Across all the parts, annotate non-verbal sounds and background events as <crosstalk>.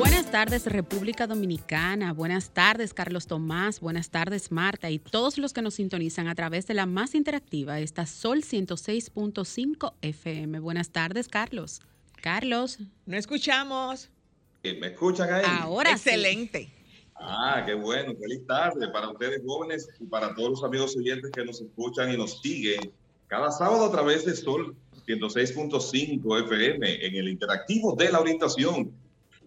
Buenas tardes República Dominicana, buenas tardes Carlos Tomás, buenas tardes Marta y todos los que nos sintonizan a través de la más interactiva, esta Sol 106.5 FM. Buenas tardes Carlos. Carlos. No escuchamos. ¿Me escuchan ahí? Ahora Excelente. Ah, qué bueno. Feliz tarde para ustedes jóvenes y para todos los amigos oyentes que nos escuchan y nos siguen cada sábado a través de Sol 106.5 FM en el interactivo de la orientación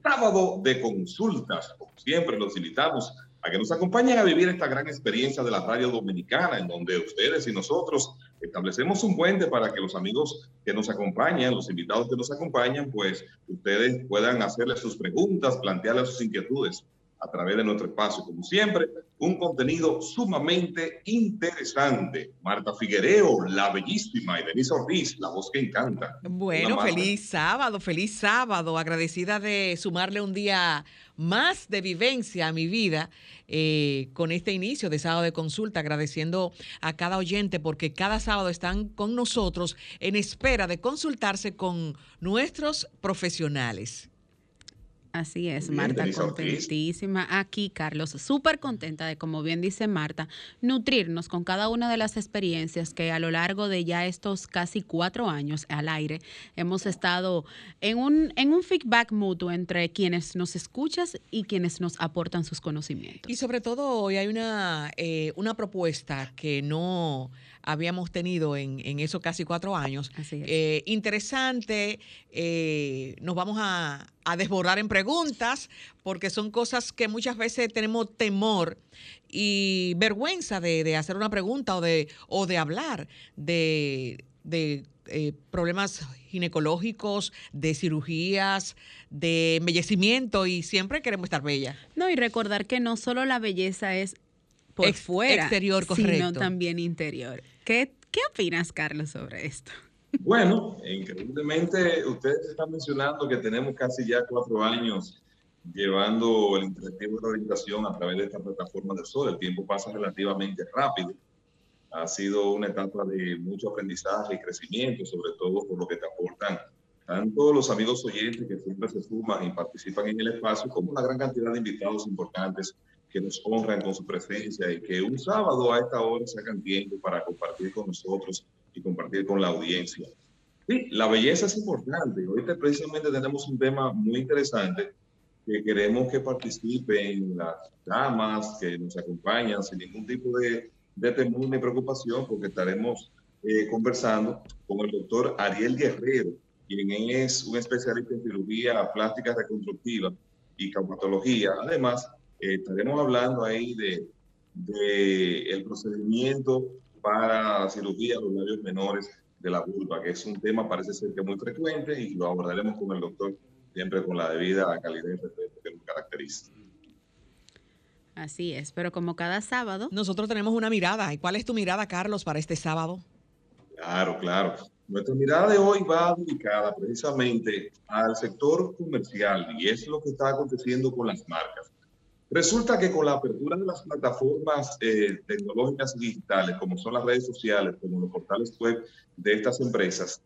sábado de consultas. Como siempre, los invitamos a que nos acompañen a vivir esta gran experiencia de la radio dominicana, en donde ustedes y nosotros establecemos un puente para que los amigos que nos acompañan, los invitados que nos acompañan, pues ustedes puedan hacerles sus preguntas, plantearles sus inquietudes a través de nuestro espacio. Como siempre, un contenido sumamente interesante. Marta Figuereo, la bellísima, y Denise Ortiz, la voz que encanta. Bueno, feliz sábado, feliz sábado. Agradecida de sumarle un día más de vivencia a mi vida eh, con este inicio de sábado de consulta, agradeciendo a cada oyente porque cada sábado están con nosotros en espera de consultarse con nuestros profesionales. Así es, Marta, contentísima. Aquí, Carlos, súper contenta de, como bien dice Marta, nutrirnos con cada una de las experiencias que a lo largo de ya estos casi cuatro años al aire hemos estado en un, en un feedback mutuo entre quienes nos escuchas y quienes nos aportan sus conocimientos. Y sobre todo hoy hay una, eh, una propuesta que no habíamos tenido en, en esos casi cuatro años. Eh, interesante, eh, nos vamos a, a, desbordar en preguntas porque son cosas que muchas veces tenemos temor y vergüenza de, hacer una pregunta o de, o de hablar de, eh, problemas ginecológicos, de cirugías, de embellecimiento y siempre queremos estar bella. No, y recordar que no solo la belleza es por fuera, exterior, correcto. sino también interior. ¿Qué, ¿Qué opinas, Carlos, sobre esto? <laughs> Bueno, increíblemente ustedes están mencionando que tenemos casi ya cuatro años llevando el interactivo de orientación a través de esta plataforma del Sol. El tiempo pasa relativamente rápido. Ha sido una etapa de mucho aprendizaje y crecimiento, sobre todo por lo que te aportan tanto los amigos oyentes que siempre se suman y participan en el espacio, como la gran cantidad de invitados importantes que nos honran con su presencia y que un sábado a esta hora sacan tiempo para compartir con nosotros y compartir con la audiencia. Sí, la belleza es importante. Hoy precisamente tenemos un tema muy interesante que queremos que participen las damas que nos acompañan sin ningún tipo de, de temor ni preocupación, porque estaremos eh, conversando con el doctor Ariel Guerrero, quien es un especialista en cirugía plástica reconstructiva y traumatología. Además, eh, estaremos hablando ahí de, de, el procedimiento para cirugía de los labios menores de la vulva, que es un tema parece ser que muy frecuente y lo abordaremos con el doctor siempre con la debida calidad y respeto que nos caracteriza. Así es, pero como cada sábado. Nosotros tenemos una mirada. ¿Y cuál es tu mirada, Carlos, para este sábado? Claro, claro. Nuestra mirada de hoy va dedicada precisamente al sector comercial y es lo que está aconteciendo con las marcas. Resulta que con la apertura de las plataformas eh, tecnológicas digitales, como son las redes sociales, como los portales web de estas empresas,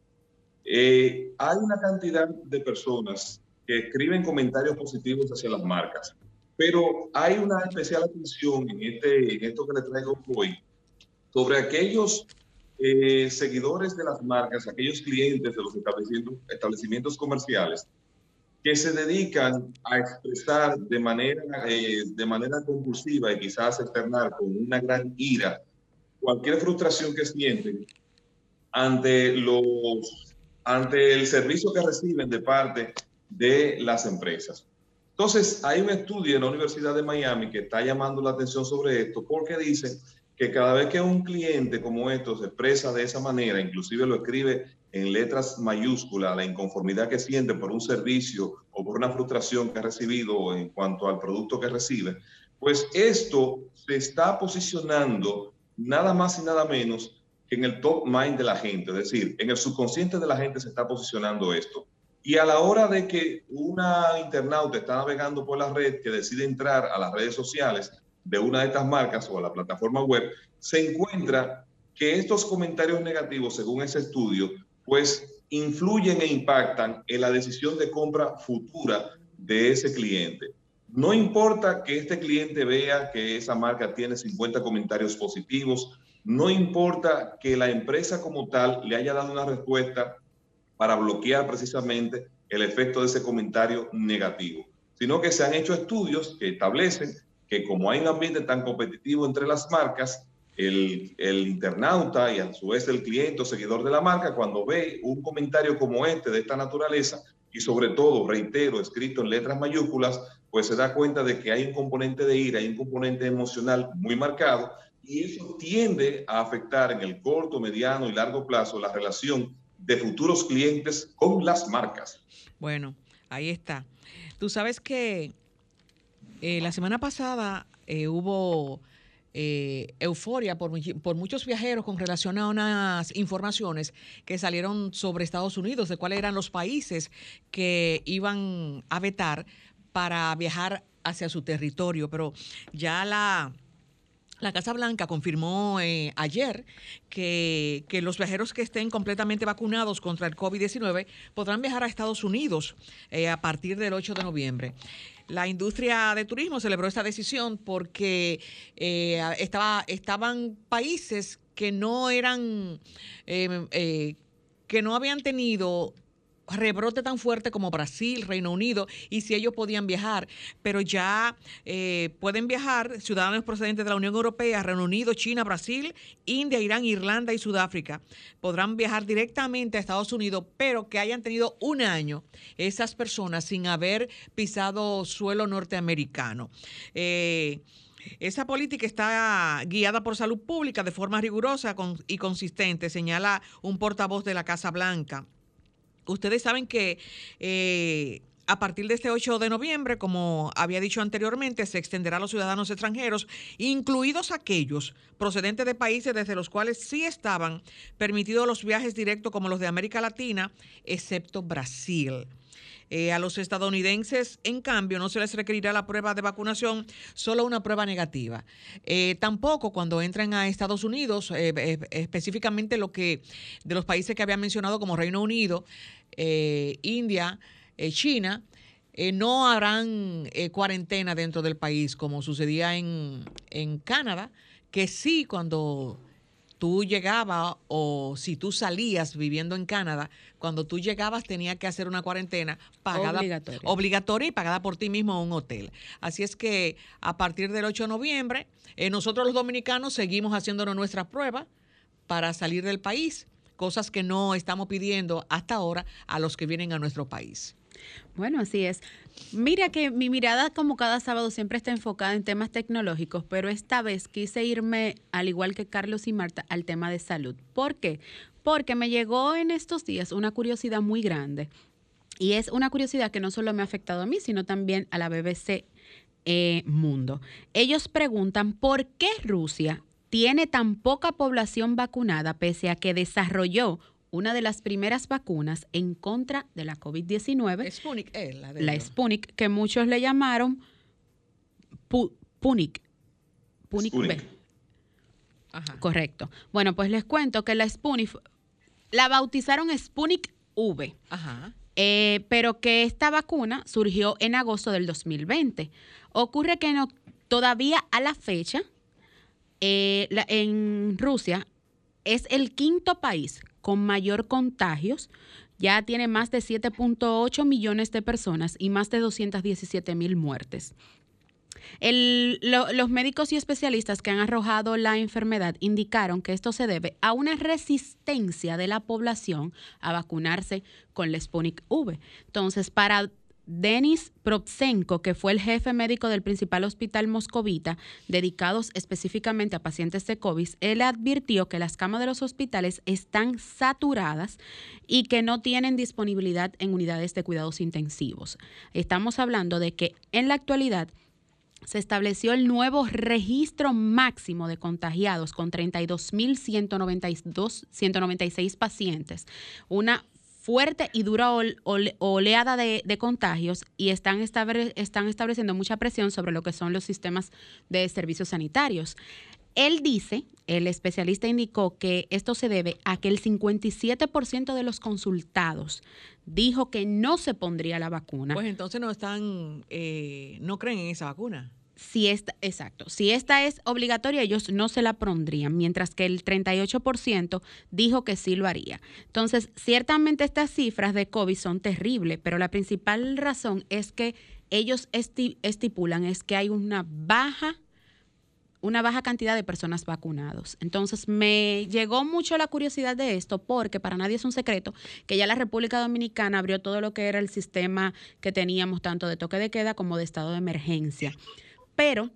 eh, hay una cantidad de personas que escriben comentarios positivos hacia las marcas, pero hay una especial atención en, este, esto que le traigo hoy sobre aquellos eh, seguidores de las marcas, aquellos clientes de los establecimientos comerciales que se dedican a expresar de manera, eh, de manera compulsiva y quizás externar con una gran ira cualquier frustración que sienten ante, los, ante el servicio que reciben de parte de las empresas. Entonces, hay un estudio en la Universidad de Miami que está llamando la atención sobre esto porque dice que cada vez que un cliente como esto se expresa de esa manera, inclusive lo escribe en letras mayúsculas, la inconformidad que siente por un servicio o por una frustración que ha recibido en cuanto al producto que recibe, pues esto se está posicionando nada más y nada menos que en el top mind de la gente, es decir, en el subconsciente de la gente se está posicionando esto. Y a la hora de que una internauta está navegando por la red, que decide entrar a las redes sociales de una de estas marcas o a la plataforma web, se encuentra que estos comentarios negativos, según ese estudio, pues influyen e impactan en la decisión de compra futura de ese cliente. No importa que este cliente vea que esa marca tiene 50 comentarios positivos, no importa que la empresa como tal le haya dado una respuesta para bloquear precisamente el efecto de ese comentario negativo, sino que se han hecho estudios que establecen que como hay un ambiente tan competitivo entre las marcas, el, el, internauta y a su vez el cliente o seguidor de la marca, cuando ve un comentario como este de esta naturaleza, y sobre todo, reitero, escrito en letras mayúsculas, pues se da cuenta de que hay un componente de ira, hay un componente emocional muy marcado, y eso tiende a afectar en el corto, mediano y largo plazo la relación de futuros clientes con las marcas. Bueno, ahí está. Tú sabes que eh, la semana pasada eh, hubo eh, euforia por, por, muchos viajeros con relación a unas informaciones que salieron sobre Estados Unidos, de cuáles eran los países que iban a vetar para viajar hacia su territorio. Pero ya la la Casa Blanca confirmó eh, ayer que, los viajeros que estén completamente vacunados contra el COVID-19 podrán viajar a Estados Unidos eh, a partir del 8 de noviembre. La industria de turismo celebró esta decisión porque eh, estaba, estaban países que no eran, que no habían tenido rebrote tan fuerte como Brasil, Reino Unido, y si ellos podían viajar, pero ya eh, pueden viajar ciudadanos procedentes de la Unión Europea, Reino Unido, China, Brasil, India, Irán, Irlanda y Sudáfrica. Podrán viajar directamente a Estados Unidos, pero que hayan tenido un año esas personas sin haber pisado suelo norteamericano. Eh, esa política está guiada por salud pública de forma rigurosa y consistente, señala un portavoz de la Casa Blanca. Ustedes saben que eh, a partir de este 8 de noviembre, como había dicho anteriormente, se extenderá a los ciudadanos extranjeros, incluidos aquellos procedentes de países desde los cuales sí estaban permitidos los viajes directos como los de América Latina, excepto Brasil. Eh, a los estadounidenses, en cambio, no se les requerirá la prueba de vacunación, solo una prueba negativa. Eh, tampoco cuando entran a Estados Unidos, específicamente lo que de los países que había mencionado como Reino Unido, India, China, no harán cuarentena dentro del país como sucedía en, en Canadá, que sí cuando tú llegabas o si tú salías viviendo en Canadá, cuando tú llegabas tenía que hacer una cuarentena pagada obligatoria, y pagada por ti mismo en un hotel. Así es que a partir del 8 de noviembre, eh, nosotros los dominicanos seguimos haciéndonos nuestras pruebas para salir del país, cosas que no estamos pidiendo hasta ahora a los que vienen a nuestro país. Bueno, así es. Mira que mi mirada como cada sábado siempre está enfocada en temas tecnológicos, pero esta vez quise irme, al igual que Carlos y Marta, al tema de salud. ¿Por qué? Porque me llegó en estos días una curiosidad muy grande. Y es una curiosidad que no solo me ha afectado a mí, sino también a la BBC eh, Mundo. Ellos preguntan por qué Rusia tiene tan poca población vacunada pese a que desarrolló una de las primeras vacunas en contra de la COVID-19. Sputnik es la de La Sputnik, que muchos le llamaron Punik. Punik B. Ajá. Correcto. Bueno, pues les cuento que la Sputnik la bautizaron Sputnik V. Ajá. Eh, pero que esta vacuna surgió en agosto del 2020. Ocurre que no, todavía a la fecha, eh, en Rusia es el quinto país con mayor contagios. Ya tiene más de 7.8 millones de personas y más de 217 mil muertes. los médicos y especialistas que han arrojado la enfermedad indicaron que esto se debe a una resistencia de la población a vacunarse con la Sputnik V. Entonces, para Denis Propsenko, que fue el jefe médico del principal hospital moscovita, dedicados específicamente a pacientes de COVID, él advirtió que las camas de los hospitales están saturadas y que no tienen disponibilidad en unidades de cuidados intensivos. Estamos hablando de que en la actualidad se estableció el nuevo registro máximo de contagiados con 32.196 pacientes, una fuerte y dura oleada de, contagios y están, están estableciendo mucha presión sobre lo que son los sistemas de servicios sanitarios. Él dice, el especialista indicó que esto se debe a que el 57% de los consultados dijo que no se pondría la vacuna. Pues entonces no están, eh, no creen en esa vacuna si esta, exacto, si esta es obligatoria, ellos no se la pondrían, mientras que el 38% dijo que sí lo haría. Entonces, ciertamente estas cifras de COVID son terribles, pero la principal razón es que ellos estipulan es que hay una baja una baja cantidad de personas vacunados. Entonces me llegó mucho la curiosidad de esto porque para nadie es un secreto que ya la República Dominicana abrió todo lo que era el sistema que teníamos tanto de toque de queda como de estado de emergencia. Pero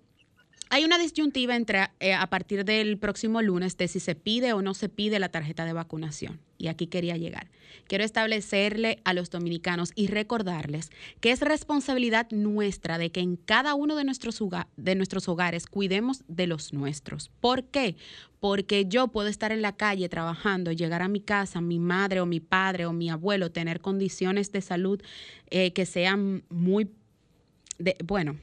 hay una disyuntiva entre eh, a partir del próximo lunes de si se pide o no se pide la tarjeta de vacunación. Y aquí quería llegar. Quiero establecerle a los dominicanos y recordarles que es responsabilidad nuestra de que en cada uno de nuestros, de nuestros hogares cuidemos de los nuestros. ¿Por qué? Porque yo puedo estar en la calle trabajando, llegar a mi casa, mi madre o mi padre o mi abuelo, tener condiciones de salud eh, que sean muy, de, bueno,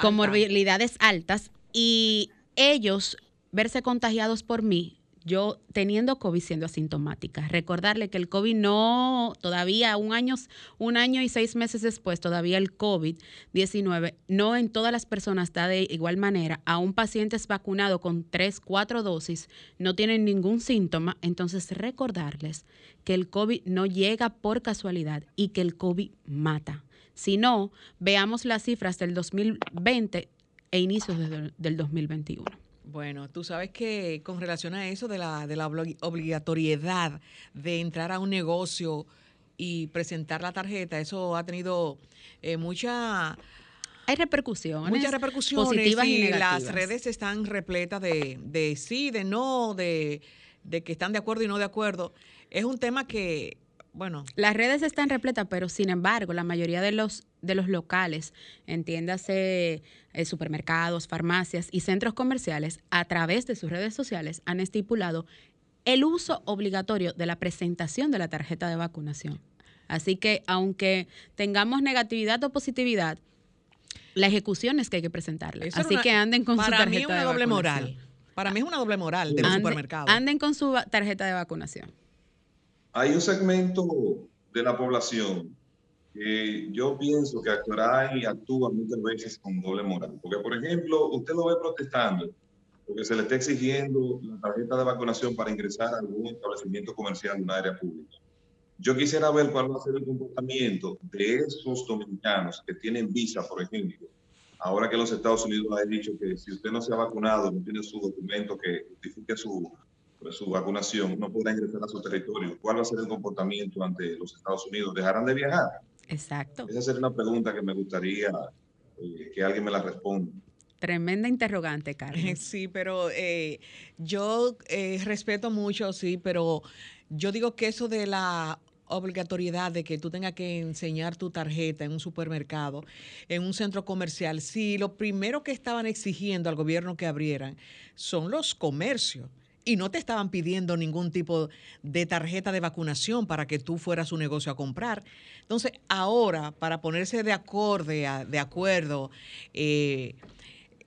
comorbilidades altas y ellos verse contagiados por mí, yo teniendo COVID siendo asintomática. Recordarle que el COVID no, todavía un año, un año y seis meses después, todavía el COVID-19 no en todas las personas está de igual manera. Aún pacientes vacunados con tres, cuatro dosis no tienen ningún síntoma. Entonces recordarles que el COVID no llega por casualidad y que el COVID mata. Si no, veamos las cifras del 2020 e inicios del 2021. Bueno, tú sabes que con relación a eso de la, de la obligatoriedad de entrar a un negocio y presentar la tarjeta, eso ha tenido eh, mucha... Hay repercusiones. Muchas repercusiones. Positivas y, las redes están repletas de, de sí, de no, de, de que están de acuerdo y no de acuerdo. Es un tema que bueno. Las redes están repletas, pero sin embargo, la mayoría de los, de los locales, entiéndase eh, supermercados, farmacias y centros comerciales, a través de sus redes sociales, han estipulado el uso obligatorio de la presentación de la tarjeta de vacunación. Así que, aunque tengamos negatividad o positividad, la ejecución es que hay que presentarla. Así que anden con su tarjeta mí es una doble moral. Para mí es una doble moral del supermercado. Anden con su tarjeta de vacunación. Hay un segmento de la población que yo pienso que actuará y actúa muchas veces con doble moral. Porque, por ejemplo, usted lo ve protestando porque se le está exigiendo la tarjeta de vacunación para ingresar a algún establecimiento comercial de una área pública. Yo quisiera ver cuál va a ser el comportamiento de esos dominicanos que tienen visa, por ejemplo. Ahora que los Estados Unidos ha dicho que si usted no se ha vacunado, no tiene su documento que justifique su, su vacunación, no podrá ingresar a su territorio. ¿Cuál va a ser el comportamiento ante los Estados Unidos? ¿Dejarán de viajar? Exacto. Esa sería una pregunta que me gustaría eh, que alguien me la responda. Tremenda interrogante, Carlos. <laughs> Sí, pero eh, yo eh, respeto mucho, sí, pero yo digo que eso de la obligatoriedad de que tú tengas que enseñar tu tarjeta en un supermercado, en un centro comercial, sí, lo primero que estaban exigiendo al gobierno que abrieran son los comercios y no te estaban pidiendo ningún tipo de tarjeta de vacunación para que tú fueras su negocio a comprar. Entonces, ahora, para ponerse de, acorde, de acuerdo, eh,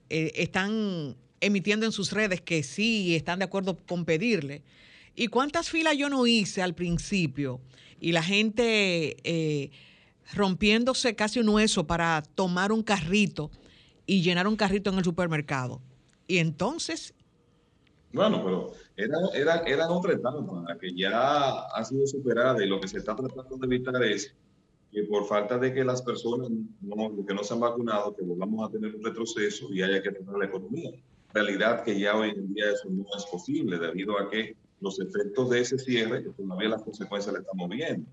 eh, están emitiendo en sus redes que sí están de acuerdo con pedirle. ¿Y cuántas filas yo no hice al principio? Y la gente eh, rompiéndose casi un hueso para tomar un carrito y llenar un carrito en el supermercado. Y entonces bueno, pero era, era, era otra etapa que ya ha sido superada y lo que se está tratando de evitar es que por falta de que las personas no, que no se han vacunado, que volvamos a tener un retroceso y haya que tener la economía. Realidad que ya hoy en día eso no es posible debido a que los efectos de ese cierre, que todavía las consecuencias le estamos viendo.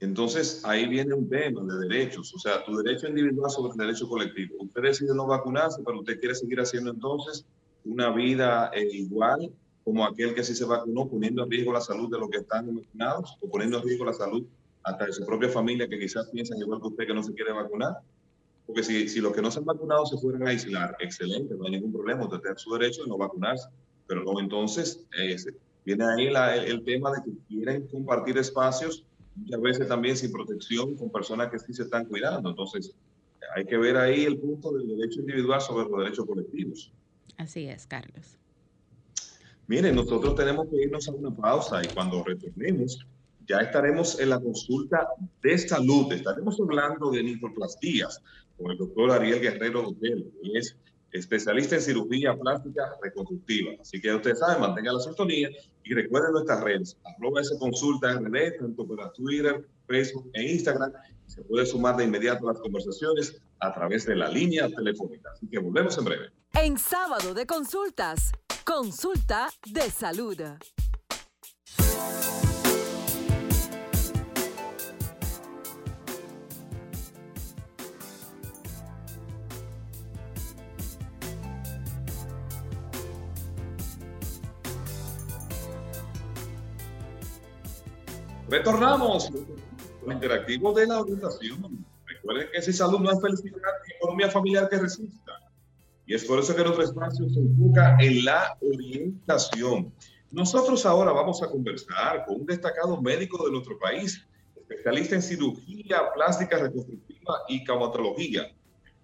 Entonces, ahí viene un tema de derechos, o sea, tu derecho individual sobre el derecho colectivo. Usted decide no vacunarse, pero usted quiere seguir haciendo entonces una vida eh, igual como aquel que sí se vacunó, poniendo en riesgo la salud de los que están vacunados o poniendo en riesgo la salud hasta de su propia familia que quizás piensan igual que usted que no se quiere vacunar. Porque si, si los que no se han vacunado se fueran a aislar, excelente, no hay ningún problema, usted tiene su derecho de no vacunarse. Pero no, entonces eh, viene ahí el, tema de que quieren compartir espacios, muchas veces también sin protección, con personas que sí se están cuidando. Entonces, hay que ver ahí el punto del derecho individual sobre los derechos colectivos. Así es, Carlos. Miren, nosotros tenemos que irnos a una pausa y cuando retornemos, ya estaremos en la consulta de salud. Estaremos hablando de ninfoplastías con el doctor Ariel Guerrero Hotel, que es especialista en cirugía plástica reconstructiva. Así que ustedes saben, mantengan la sintonía y recuerden nuestras redes, arroba esa consulta en redes, tanto para Twitter, Facebook e Instagram. Se puede sumar de inmediato a las conversaciones a través de la línea telefónica. Así que volvemos en breve. En sábado de consultas, consulta de salud. Retornamos al interactivo de la orientación. Recuerden que si salud no es felicidad y economía familiar que resista. Y es por eso que nuestro espacio se enfoca en la orientación. Nosotros ahora vamos a conversar con un destacado médico de nuestro país, especialista en cirugía plástica reconstructiva y traumatología,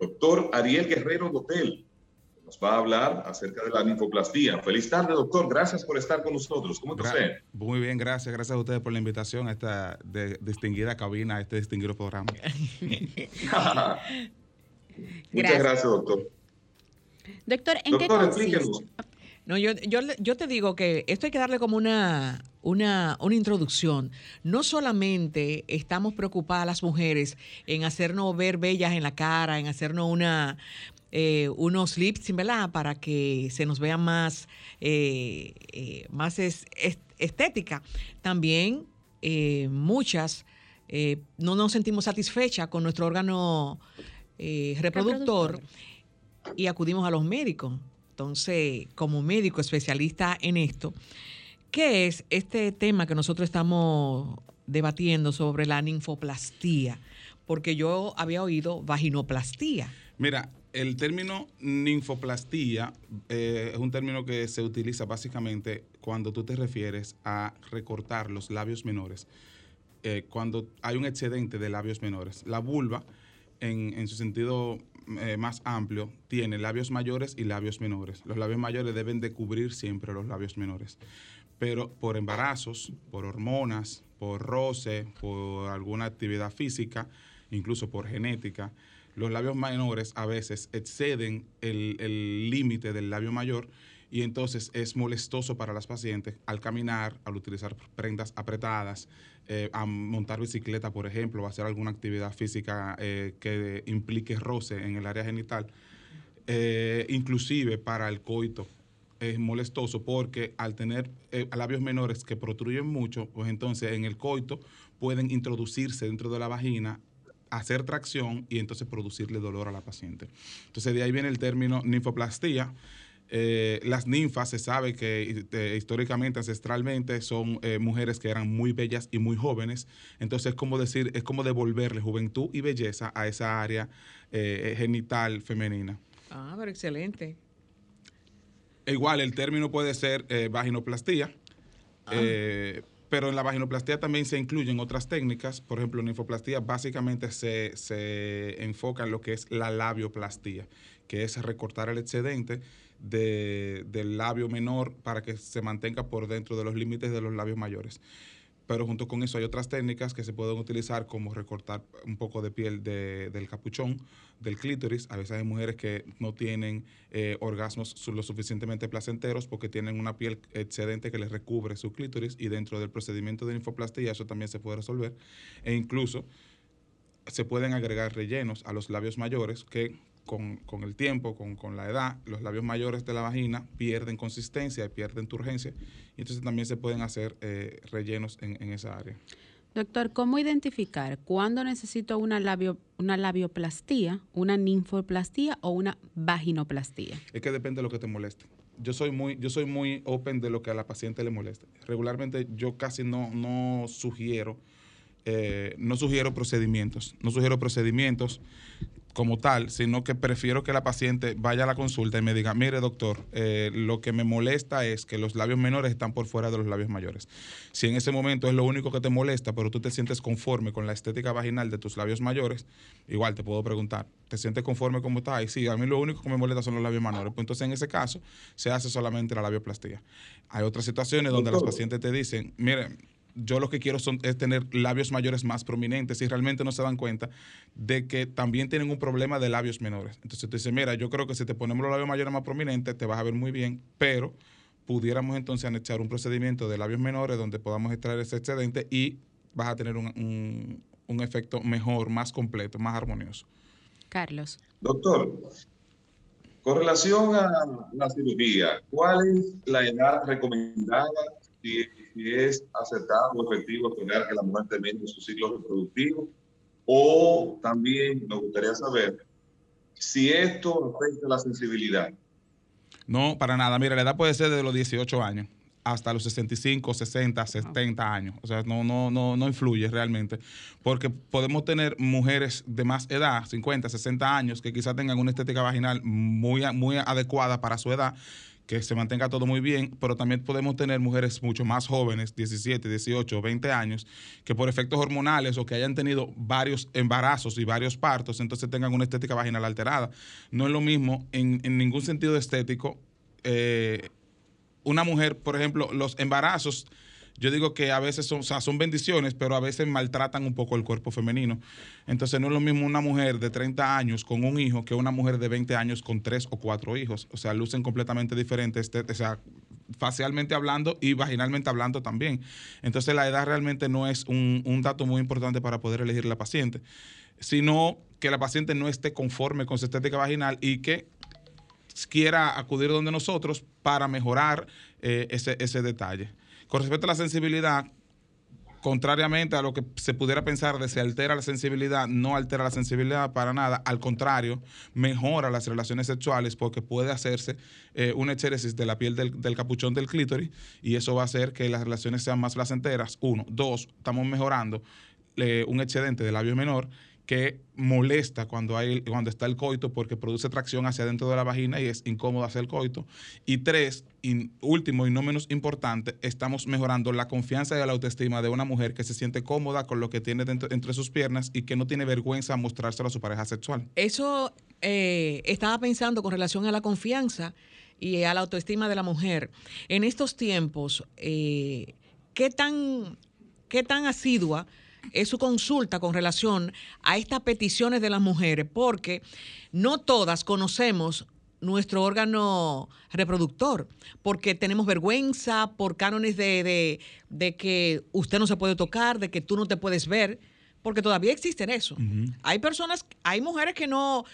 doctor Ariel Guerrero Dotel nos va a hablar acerca de la ninfoplastía. Feliz tarde, doctor. Gracias por estar con nosotros. ¿Cómo está usted? Muy bien, gracias. Gracias a ustedes por la invitación a esta distinguida cabina, a este distinguido programa. <laughs> Muchas gracias, doctor. Doctor, ¿en qué consiste? No, yo, yo, yo, te digo que esto hay que darle como una, una, una, introducción. No solamente estamos preocupadas las mujeres en hacernos ver bellas en la cara, en hacernos una, eh, unos lips, ¿verdad? Para que se nos vea más, eh, eh, más estética. También muchas no nos sentimos satisfechas con nuestro órgano reproductor, y acudimos a los médicos. Entonces, como médico especialista en esto, ¿qué es este tema que nosotros estamos debatiendo sobre la ninfoplastía? Porque yo había oído vaginoplastía. Mira, el término ninfoplastía eh, es un término que se utiliza básicamente cuando tú te refieres a recortar los labios menores, eh, cuando hay un excedente de labios menores. La vulva, en, su sentido eh, más amplio, tiene labios mayores y labios menores. Los labios mayores deben de cubrir siempre los labios menores. Pero por embarazos, por hormonas, por roce, por alguna actividad física, incluso por genética, los labios menores a veces exceden el límite del labio mayor y entonces es molestoso para las pacientes al caminar, al utilizar prendas apretadas, eh, a montar bicicleta, por ejemplo, o hacer alguna actividad física eh, que implique roce en el área genital, eh, inclusive para el coito. Es molestoso porque al tener labios menores que protruyen mucho, pues entonces en el coito pueden introducirse dentro de la vagina hacer tracción y entonces producirle dolor a la paciente. Entonces de ahí viene el término ninfoplastía. Eh, las ninfas se sabe que eh, históricamente, ancestralmente, son eh, mujeres que eran muy bellas y muy jóvenes. Entonces es como decir, es como devolverle juventud y belleza a esa área genital femenina. Ah, pero excelente. Igual el término puede ser vaginoplastía. Ah. Pero en la vaginoplastia también se incluyen otras técnicas. Por ejemplo, en ninfoplastía básicamente se, enfoca en lo que es la labioplastía, que es recortar el excedente del labio menor para que se mantenga por dentro de los límites de los labios mayores pero junto con eso hay otras técnicas que se pueden utilizar como recortar un poco de piel del capuchón, del clítoris. A veces hay mujeres que no tienen eh, orgasmos lo suficientemente placenteros porque tienen una piel excedente que les recubre su clítoris y dentro del procedimiento de linfoplastía eso también se puede resolver. E incluso se pueden agregar rellenos a los labios mayores que con, el tiempo, con, la edad, los labios mayores de la vagina pierden consistencia y pierden turgencia. Y entonces también se pueden hacer eh, rellenos en, esa área. Doctor, ¿cómo identificar cuándo necesito una, labio, una labioplastía, una ninfoplastía o una vaginoplastía? Es que depende de lo que te moleste. Yo soy muy, yo soy muy open de lo que a la paciente le moleste. Regularmente yo casi no, no sugiero, eh, no sugiero procedimientos. No sugiero procedimientos como tal, sino que prefiero que la paciente vaya a la consulta y me diga, mire doctor, eh, lo que me molesta es que los labios menores están por fuera de los labios mayores. Si en ese momento es lo único que te molesta, pero tú te sientes conforme con la estética vaginal de tus labios mayores, igual te puedo preguntar, ¿te sientes conforme como está? Y sí, a mí lo único que me molesta son los labios menores. Pues entonces en ese caso se hace solamente la labioplastía. Hay otras situaciones donde los pacientes te dicen, mire, yo lo que quiero son, es tener labios mayores más prominentes y realmente no se dan cuenta de que también tienen un problema de labios menores. Entonces tú dices, mira, yo creo que si te ponemos los labios mayores más prominentes, te vas a ver muy bien, pero pudiéramos entonces anexar un procedimiento de labios menores donde podamos extraer ese excedente y vas a tener un, un efecto mejor, más completo, más armonioso. Carlos. Doctor, con relación a la cirugía, ¿cuál es la edad recomendada si si es acertado o efectivo esperar que la mujer termine su ciclo reproductivo. O también me gustaría saber si esto afecta la sensibilidad. No, para nada. Mira, la edad puede ser de los 18 años hasta los 65, 60, 70 años. O sea, no, no, no, no influye realmente. Porque podemos tener mujeres de más edad, 50, 60 años, que quizás tengan una estética vaginal muy, muy adecuada para su edad que se mantenga todo muy bien, pero también podemos tener mujeres mucho más jóvenes, 17, 18, 20 años, que por efectos hormonales o que hayan tenido varios embarazos y varios partos, entonces tengan una estética vaginal alterada. No es lo mismo en, ningún sentido estético. Eh, una mujer, por ejemplo, los embarazos yo digo que a veces son, bendiciones, pero a veces maltratan un poco el cuerpo femenino. Entonces no es lo mismo una mujer de 30 años con un hijo que una mujer de 20 años con tres o cuatro hijos. O sea, lucen completamente diferentes, este, facialmente hablando y vaginalmente hablando también. Entonces la edad realmente no es un, dato muy importante para poder elegir la paciente, sino que la paciente no esté conforme con su estética vaginal y que quiera acudir donde nosotros para mejorar eh, ese detalle. Con respecto a la sensibilidad, contrariamente a lo que se pudiera pensar de si altera la sensibilidad, no altera la sensibilidad para nada, al contrario, mejora las relaciones sexuales porque puede hacerse eh, una de la piel del, del, capuchón del clítoris y eso va a hacer que las relaciones sean más placenteras. Uno. Dos, estamos mejorando eh, un excedente del labio menor que molesta cuando, hay, cuando está el coito porque produce tracción hacia dentro de la vagina y es incómodo hacer el coito. Y tres, y último y no menos importante, estamos mejorando la confianza y la autoestima de una mujer que se siente cómoda con lo que tiene entre sus piernas y que no tiene vergüenza mostrárselo a su pareja sexual. Eso eh, estaba pensando con relación a la confianza y a la autoestima de la mujer. En estos tiempos, eh, ¿qué, tan, ¿qué tan asidua es su consulta con relación a estas peticiones de las mujeres, porque no todas conocemos nuestro órgano reproductor, porque tenemos vergüenza por cánones de, que usted no se puede tocar, de que tú no te puedes ver, porque todavía existen eso. Hay personas, hay mujeres que no,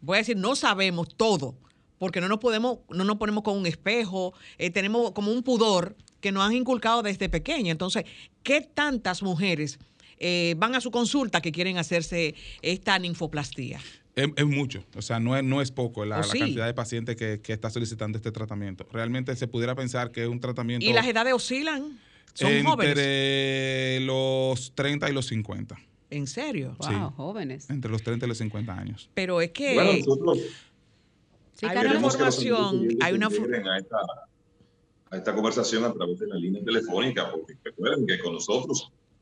voy a decir, no sabemos todo, porque no nos podemos, no nos ponemos con un espejo, eh, tenemos como un pudor que nos han inculcado desde pequeña. Entonces, ¿qué tantas mujeres eh, van a su consulta que quieren hacerse esta ninfoplastía? Es, mucho, o sea, no es, no es poco la, oh, cantidad de pacientes que, está solicitando este tratamiento. Realmente se pudiera pensar que es un tratamiento... ¿Y las edades oscilan? ¿Son entre los 30 y los 50. ¿En serio? Wow, jóvenes. Entre los 30 y los 50 años. Pero es que... hay una información, hay una... A esta, a esta conversación a través de la línea telefónica, porque recuerden que con nosotros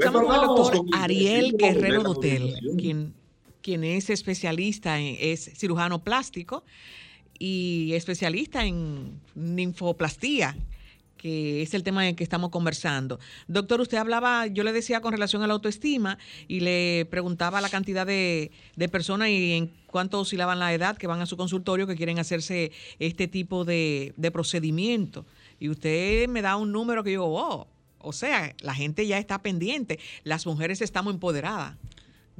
Estamos con el doctor Ariel Guerrero Dotel, quien, quien es especialista, en, es cirujano plástico y especialista en ninfoplastía, que es el tema en que estamos conversando. Doctor, usted hablaba, yo le decía con relación a la autoestima y le preguntaba la cantidad de, personas y en cuánto oscilaban la edad que van a su consultorio que quieren hacerse este tipo de, de procedimiento. Y usted me da un número que yo, oh, o sea, la gente ya está pendiente, las mujeres estamos empoderadas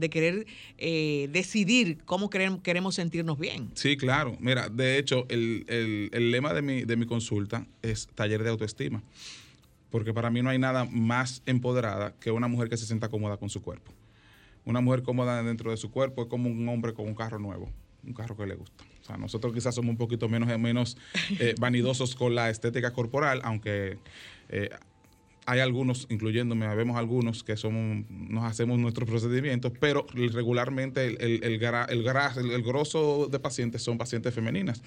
de querer eh, decidir cómo queremos, sentirnos bien. Sí, claro. Mira, de hecho, el, lema de mi, de mi consulta es taller de autoestima. Porque para mí no hay nada más empoderada que una mujer que se sienta cómoda con su cuerpo. Una mujer cómoda dentro de su cuerpo es como un hombre con un carro nuevo, un carro que le gusta. O sea, nosotros quizás somos un poquito menos, eh, vanidosos con la estética corporal, aunque eh, hay algunos, incluyéndome, vemos algunos que somos, nos hacemos nuestros procedimientos, pero regularmente el, el, el, el, grosso de pacientes son pacientes femeninas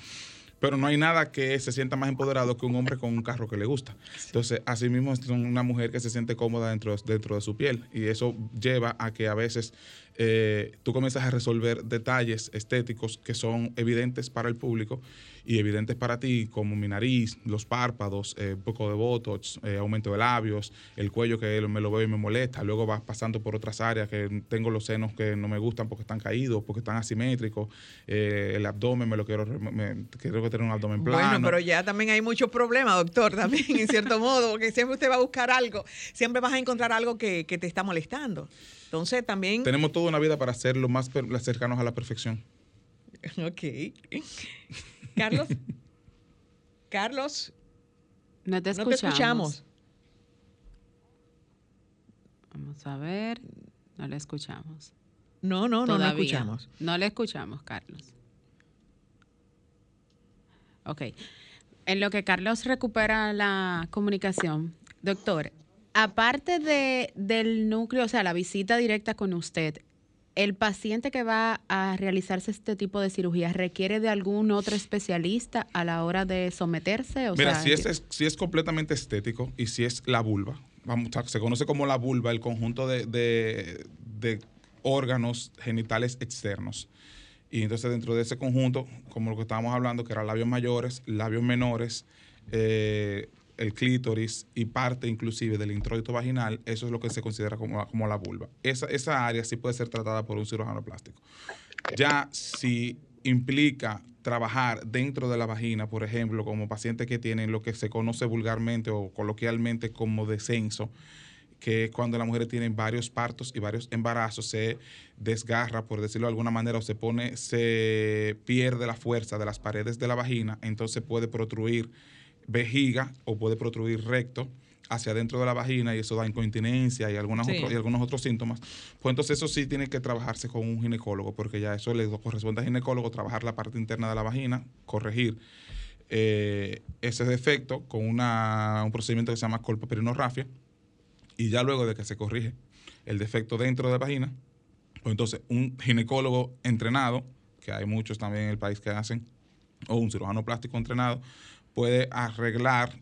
pero no hay nada que se sienta más empoderado que un hombre con un carro que le gusta. Entonces, asimismo, es una mujer que se siente cómoda dentro, dentro de su piel y eso lleva a que a veces eh, tú comienzas a resolver detalles estéticos que son evidentes para el público y evidentes para ti, como mi nariz, los párpados, eh, un poco de botox, eh, aumento de labios, el cuello que me lo veo y me molesta. Luego vas pasando por otras áreas que tengo los senos que no me gustan porque están caídos, porque están asimétricos. Eh, el abdomen me lo quiero, me, quiero tener un abdomen plano. Bueno, pero ya también hay muchos problemas, doctor, también en cierto <laughs> modo, porque siempre usted va a buscar algo, siempre vas a encontrar algo que, que te está molestando. Entonces también... Tenemos toda una vida para ser lo más cercanos a la perfección. <laughs> Ok. Carlos. Carlos. No te escuchamos. Vamos a ver. No le escuchamos. No, no, no le escuchamos. No le escuchamos, Carlos. Ok. En lo que Carlos recupera la comunicación, doctor, aparte de, del núcleo, o sea, la visita directa con usted, ¿El paciente que va a realizarse este tipo de cirugía requiere de algún otro especialista a la hora de someterse? Mira, si, es, si es completamente estético y si es la vulva, vamos, se conoce como la vulva el conjunto de, órganos genitales externos. Y entonces dentro de ese conjunto, como lo que estábamos hablando, que eran labios mayores, labios menores, eh, el clítoris y parte inclusive del introito vaginal, eso es lo que se considera como, como la vulva. Esa, esa área sí puede ser tratada por un cirujano plástico. Ya si implica trabajar dentro de la vagina, por ejemplo, como pacientes que tienen lo que se conoce vulgarmente o coloquialmente como descenso, que es cuando las mujeres tienen varios partos y varios embarazos, se desgarra, por decirlo de alguna manera, o se pone, se pierde la fuerza de las paredes de la vagina, entonces puede protruir vejiga o puede protruir recto hacia adentro de la vagina y eso da incontinencia y, algunos otros, y algunos otros síntomas, pues entonces eso sí tiene que trabajarse con un ginecólogo, porque ya eso le corresponde al ginecólogo trabajar la parte interna de la vagina, corregir eh, ese defecto con una, un procedimiento que se llama colpoperinorrafia y ya luego de que se corrige el defecto dentro de la vagina, pues entonces un ginecólogo entrenado, que hay muchos también en el país que hacen, o un cirujano plástico entrenado, puede arreglar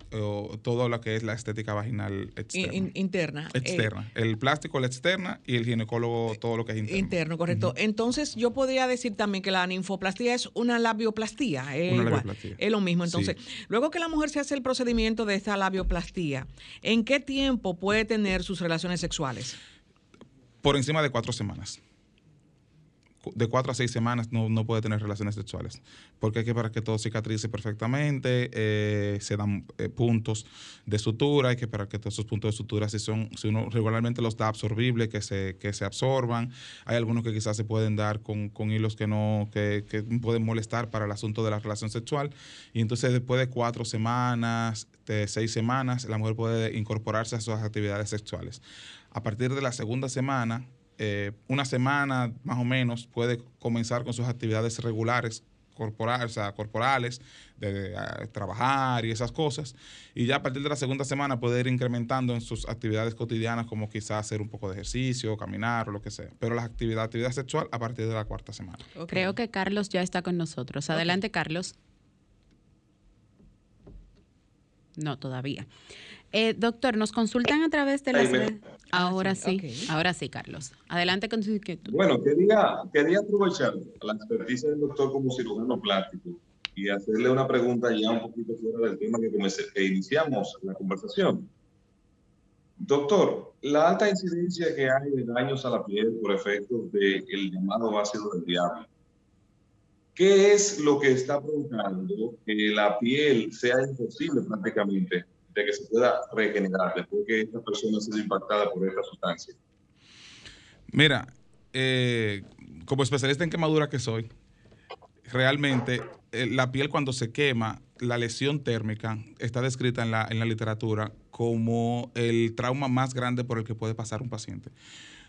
todo lo que es la estética vaginal externa. interna. Eh, externa. el plástico, la externa y el ginecólogo, todo lo que es interno. Interno, correcto. Entonces, yo podría decir también que la ninfoplastía es una labioplastía. Es, una labioplastía. es lo mismo. Entonces, luego que la mujer se hace el procedimiento de esta labioplastía, ¿en qué tiempo puede tener sus relaciones sexuales? Por encima de cuatro semanas de cuatro a seis semanas no, puede tener relaciones sexuales. Porque hay que para que todo cicatrice perfectamente, eh, se dan eh, puntos de sutura, hay que para que todos esos puntos de sutura, si son, si uno regularmente los da absorbibles, que se, que se absorban. Hay algunos que quizás se pueden dar con, hilos que no, que, que, pueden molestar para el asunto de la relación sexual. Y entonces después de cuatro semanas, de seis semanas, la mujer puede incorporarse a sus actividades sexuales. A partir de la segunda semana, eh, una semana más o menos puede comenzar con sus actividades regulares corporales, corporales, de, trabajar y esas cosas. Y ya a partir de la segunda semana puede ir incrementando en sus actividades cotidianas, como quizás hacer un poco de ejercicio, caminar o lo que sea. Pero la actividad, actividad sexual a partir de la cuarta semana. Creo que Carlos ya está con nosotros. Adelante, Carlos. No, todavía. Eh, doctor, nos consultan a través de las redes. Ahora sí, ahora sí, Carlos. Adelante con su inquietud. Bueno, quería, quería aprovechar la experticia del doctor como cirujano plástico y hacerle una pregunta ya un poquito fuera del tema que, que iniciamos la conversación. Doctor, la alta incidencia que hay de daños a la piel por efectos del llamado ácido del diablo, ¿qué es lo que está provocando que la piel sea imposible prácticamente de que se pueda regenerar después que esta persona ha sido impactada por esta sustancia? Mira, eh, como especialista en quemadura que soy, realmente eh, la piel cuando se quema, la lesión térmica está descrita en la, en la literatura como el trauma más grande por el que puede pasar un paciente.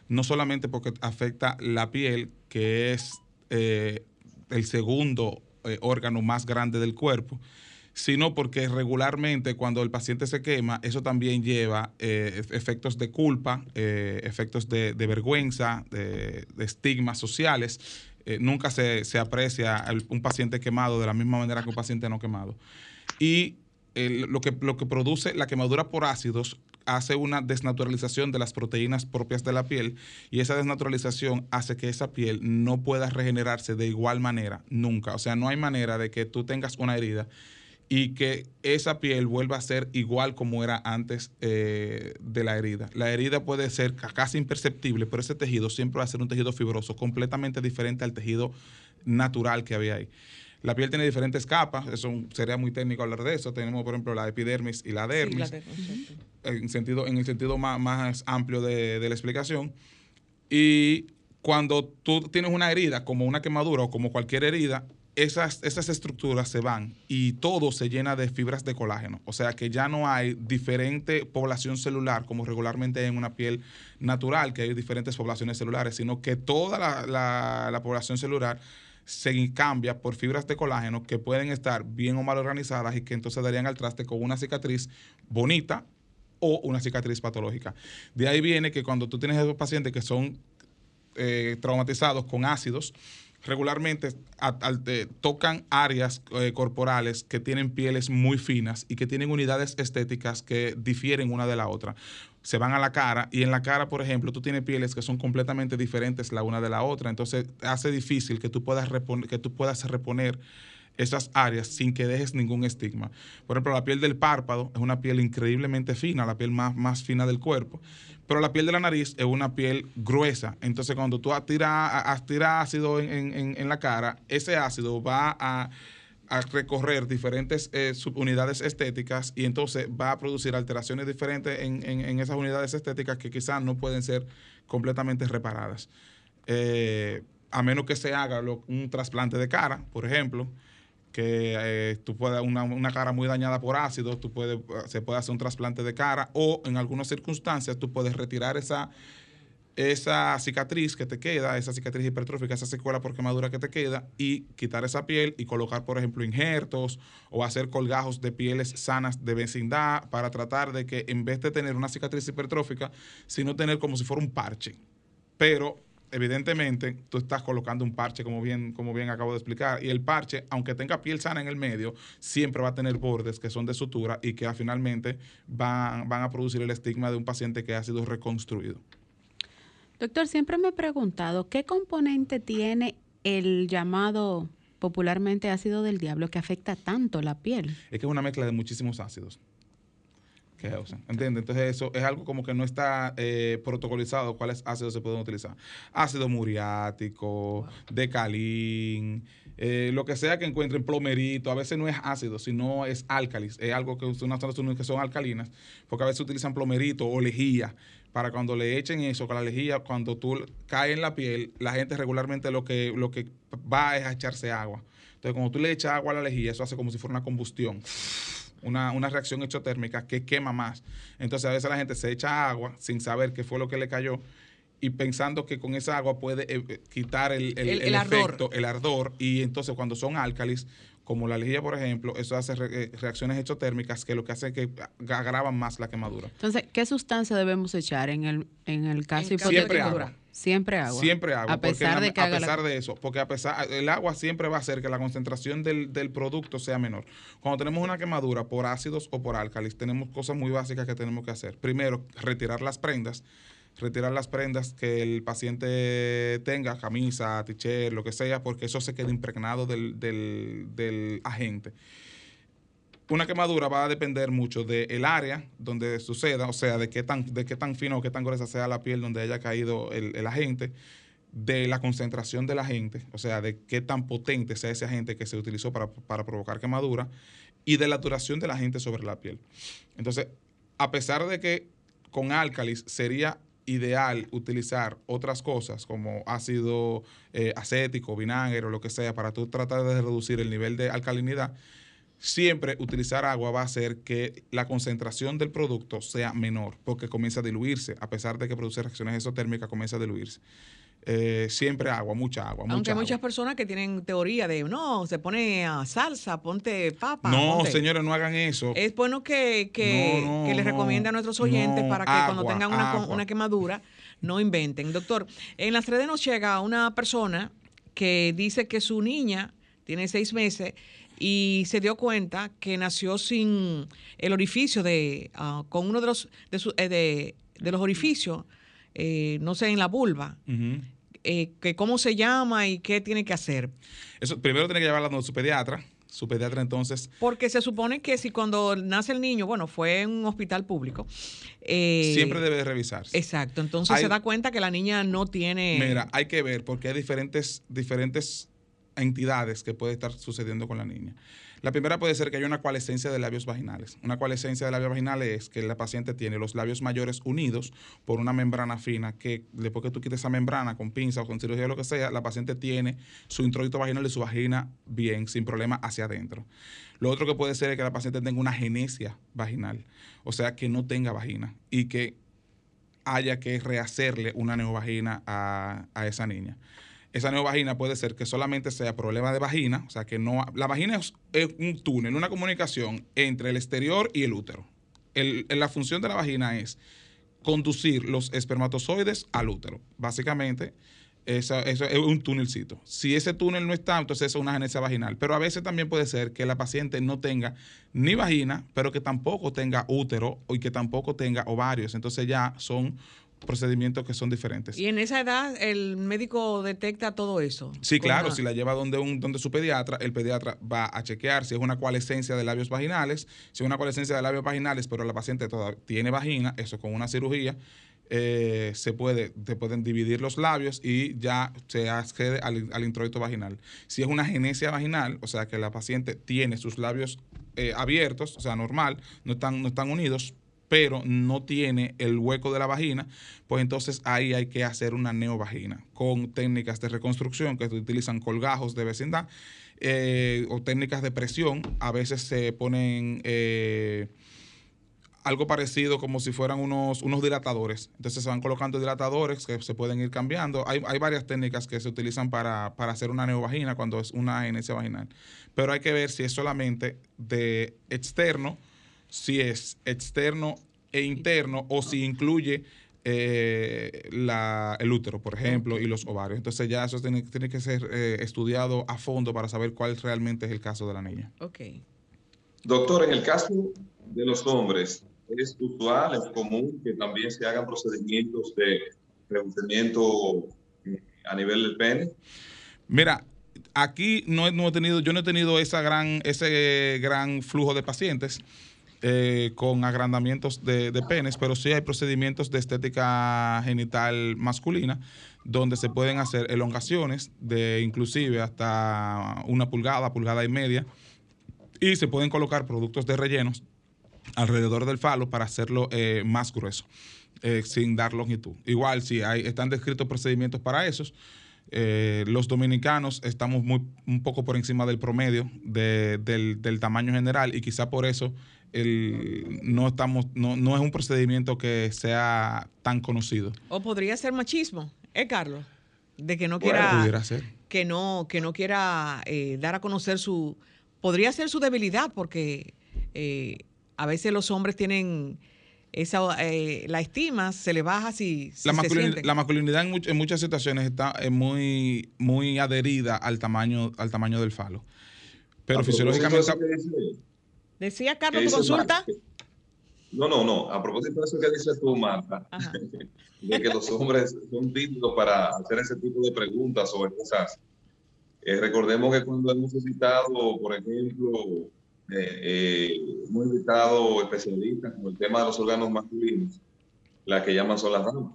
No solamente porque afecta la piel, que es eh, el segundo órgano más grande del cuerpo, sino porque regularmente cuando el paciente se quema, eso también lleva eh, efectos de culpa, eh, efectos de, vergüenza, de, estigmas sociales. Eh, nunca se, aprecia un paciente quemado de la misma manera que un paciente no quemado. Y lo, que, lo que produce la quemadura por ácidos hace una desnaturalización de las proteínas propias de la piel y esa desnaturalización hace que esa piel no pueda regenerarse de igual manera nunca. O sea, no hay manera de que tú tengas una herida y que esa piel vuelva a ser igual como era antes eh, de la herida. La herida puede ser casi imperceptible, pero ese tejido siempre va a ser un tejido fibroso, completamente diferente al tejido natural que había ahí. La piel tiene diferentes capas, eso sería muy técnico hablar de eso. Tenemos, por ejemplo, la epidermis y la dermis, en, sentido, en el sentido más, más amplio de, de la explicación. Y cuando tú tienes una herida, como una quemadura o como cualquier herida, esas, esas estructuras se van y todo se llena de fibras de colágeno. O sea que ya no hay diferente población celular como regularmente hay en una piel natural, que hay diferentes poblaciones celulares, sino que toda la, población celular se cambia por fibras de colágeno que pueden estar bien o mal organizadas y que entonces darían al traste con una cicatriz bonita o una cicatriz patológica. De ahí viene que cuando tú tienes esos pacientes que son eh, traumatizados con ácidos, regularmente tocan áreas eh, corporales que tienen pieles muy finas y que tienen unidades estéticas que difieren una de la otra. Se van a la cara y en la cara, por ejemplo, tú tienes pieles que son completamente diferentes la una de la otra, entonces hace difícil que tú puedas que tú puedas reponer esas áreas sin que dejes ningún estigma. Por ejemplo, la piel del párpado es una piel increíblemente fina, la piel más, más fina del cuerpo. Pero la piel de la nariz es una piel gruesa. Entonces, cuando tú tiras ácido en, la cara, ese ácido va a, recorrer diferentes eh, subunidades estéticas y entonces va a producir alteraciones diferentes en, esas unidades estéticas que quizás no pueden ser completamente reparadas. Eh, a menos que se haga un trasplante de cara, por ejemplo, que eh, tú puedes, una, una, cara muy dañada por ácido, tú puedes, se puede hacer un trasplante de cara o en algunas circunstancias tú puedes retirar esa, esa cicatriz que te queda, esa cicatriz hipertrófica, esa secuela por quemadura que te queda y quitar esa piel y colocar, por ejemplo, injertos o hacer colgajos de pieles sanas de vecindad para tratar de que en vez de tener una cicatriz hipertrófica, sino tener como si fuera un parche. Pero evidentemente tú estás colocando un parche, como bien, como bien acabo de explicar, y el parche, aunque tenga piel sana en el medio, siempre va a tener bordes que son de sutura y que finalmente van, van a producir el estigma de un paciente que ha sido reconstruido. Doctor, siempre me he preguntado, ¿qué componente tiene el llamado popularmente ácido del diablo que afecta tanto la piel? Es que es una mezcla de muchísimos ácidos. ¿Entiendes? Entonces eso es algo como que no está eh, protocolizado cuáles ácidos se pueden utilizar. Ácido muriático, decalín, eh, lo que sea que encuentren, plomerito, a veces no es ácido, sino es álcalis, es algo que unas que son alcalinas, porque a veces utilizan plomerito o lejía para cuando le echen eso, con la lejía, cuando tú caes en la piel, la gente regularmente lo que, lo que va es a echarse agua. Entonces, cuando tú le echas agua a la lejía, eso hace como si fuera una combustión una, una reacción exotérmica que quema más. Entonces a veces la gente se echa agua sin saber qué fue lo que le cayó y pensando que con esa agua puede eh, eh, quitar el, el, efecto, el ardor. Y entonces cuando son álcalis, como la lejía, por ejemplo, eso hace eh, reacciones exotérmicas que lo que hace es que agravan más la quemadura. Entonces, ¿qué sustancia debemos echar en el, en el caso hipotético? Siempre agua. Siempre agua. Siempre agua. A pesar, de, que a pesar de eso, porque a pesar, el agua siempre va a hacer que la concentración del, del, producto sea menor. Cuando tenemos una quemadura por ácidos o por álcalis, tenemos cosas muy básicas que tenemos que hacer. Primero, retirar las prendas retirar las prendas que el paciente tenga, camisa, t lo que sea, porque eso se queda impregnado del, del agente. Una quemadura va a depender mucho del área donde suceda, o sea, de qué tan, de qué tan fino o qué tan gruesa sea la piel donde haya caído el, agente, de la concentración del agente, o sea, de qué tan potente sea ese agente que se utilizó para, provocar quemadura, y de la duración del agente sobre la piel. Entonces, a pesar de que con álcalis sería ideal utilizar otras cosas como ácido eh, acético, vinagre o lo que sea para tú tratar de reducir el nivel de alcalinidad, siempre utilizar agua va a hacer que la concentración del producto sea menor, porque comienza a diluirse, a pesar de que produce reacciones exotérmicas, comienza a diluirse. Eh, siempre agua, mucha agua. Aunque hay muchas personas que tienen teoría de, no, se pone a salsa, ponte papa. No, señores, no hagan eso. Es bueno que, que, les recomiende a nuestros oyentes para que cuando tengan una, una, quemadura no inventen. Doctor, en las redes nos llega una persona que dice que su niña tiene seis meses y se dio cuenta que nació sin el orificio de, ah, con uno de los, de, eh, de, los orificios, eh, no sé, en la vulva. Eh, que cómo se llama y qué tiene que hacer. Eso primero tiene que llevarla a su pediatra. Su pediatra entonces. Porque se supone que si cuando nace el niño, bueno, fue en un hospital público. Siempre debe de revisarse. Exacto. Entonces se da cuenta que la niña no tiene. Mira, hay que ver porque hay diferentes, diferentes entidades que puede estar sucediendo con la niña. La primera puede ser que haya una coalescencia de labios vaginales. Una coalescencia de labios vaginales es que la paciente tiene los labios mayores unidos por una membrana fina que después que tú quites esa membrana con pinza o con cirugía o lo que sea, la paciente tiene su introito vaginal y su vagina bien, sin problema hacia adentro. Lo otro que puede ser es que la paciente tenga una genesia vaginal, o sea, que no tenga vagina y que haya que rehacerle una neovagina a, a esa niña esa neovagina puede ser que solamente sea problema de vagina, o sea que no. La vagina es, un túnel, una comunicación entre el exterior y el útero. la función de la vagina es conducir los espermatozoides al útero. Básicamente, eso, es un túnelcito. Si ese túnel no está, entonces es una genesia vaginal. Pero a veces también puede ser que la paciente no tenga ni vagina, pero que tampoco tenga útero y que tampoco tenga ovarios. Entonces ya son procedimientos que son diferentes. Y en esa edad el médico detecta todo eso. Sí, claro, si la lleva donde un donde su pediatra, el pediatra va a chequear si es una coalescencia de labios vaginales, si es una coalescencia de labios vaginales, pero la paciente todavía tiene vagina, eso con una cirugía eh, se puede se pueden dividir los labios y ya se accede al, introito vaginal. Si es una genesia vaginal, o sea que la paciente tiene sus labios eh, abiertos, o sea, normal, no están, no están unidos, pero no tiene el hueco de la vagina, pues entonces ahí hay que hacer una neovagina con técnicas de reconstrucción que utilizan colgajos de vecindad eh, o técnicas de presión. A veces se ponen eh, algo parecido como si fueran unos, unos dilatadores. Entonces se van colocando dilatadores que se pueden ir cambiando. Hay, varias técnicas que se utilizan para, hacer una neovagina cuando es una genesia vaginal. Pero hay que ver si es solamente de externo si es externo e interno o si incluye eh, el útero, por ejemplo, y los ovarios. Entonces ya eso tiene, que ser eh, estudiado a fondo para saber cuál realmente es el caso de la niña. Ok. Doctor, en el caso de los hombres, ¿es usual, es común que también se hagan procedimientos de reducimiento eh, a nivel del pene? Mira, aquí no he, tenido, yo no he tenido esa gran, ese gran flujo de pacientes. Eh, con agrandamientos de, penes, pero sí hay procedimientos de estética genital masculina donde se pueden hacer elongaciones de inclusive hasta una pulgada, pulgada y media, y se pueden colocar productos de rellenos alrededor del falo para hacerlo eh, más grueso, eh, sin dar longitud. Igual, si hay, están descritos procedimientos para esos, los dominicanos estamos muy, un poco por encima del promedio del, del, tamaño general y quizá por eso el, no estamos, no, no es un procedimiento que sea tan conocido. O podría ser machismo, ¿eh, Carlos? De que no quiera, que no, que no quiera eh, dar a conocer su, podría ser su debilidad, porque eh, a veces los hombres tienen esa, eh, la estima se le baja si, la, la, masculinidad en, en, muchas situaciones está muy, muy adherida al tamaño, al tamaño del falo. Pero fisiológicamente... Decía Carlos, tu consulta. No, no, no. A propósito de eso que dices tú, Marta, <laughs> de que los hombres son típicos para hacer ese tipo de preguntas sobre cosas. Eh, recordemos que cuando hemos visitado, por ejemplo, eh, eh, hemos invitado especialistas con el tema de los órganos masculinos, las que llaman son las damas.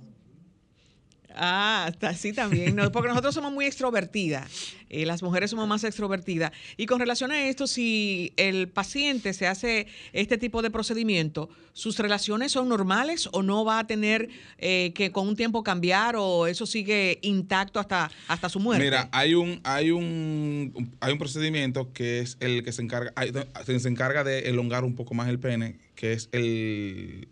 Ah, sí también, no, porque nosotros somos muy extrovertidas, eh, las mujeres somos más extrovertidas. Y con relación a esto, si el paciente se hace este tipo de procedimiento, ¿sus relaciones son normales o no va a tener eh, que con un tiempo cambiar o eso sigue intacto hasta, hasta su muerte? Mira, hay un, hay un, hay un procedimiento que es el que se encarga, se encarga de elongar un poco más el pene, que es el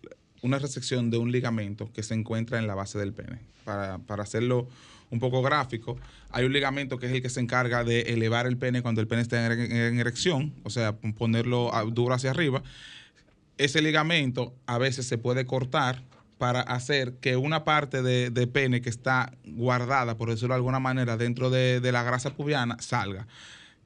una resección de un ligamento que se encuentra en la base del pene. Para, hacerlo un poco gráfico, hay un ligamento que es el que se encarga de elevar el pene cuando el pene está en, erección, o sea, ponerlo duro hacia arriba. Ese ligamento a veces se puede cortar para hacer que una parte de, pene que está guardada, por decirlo de alguna manera, dentro de, de la grasa pubiana salga.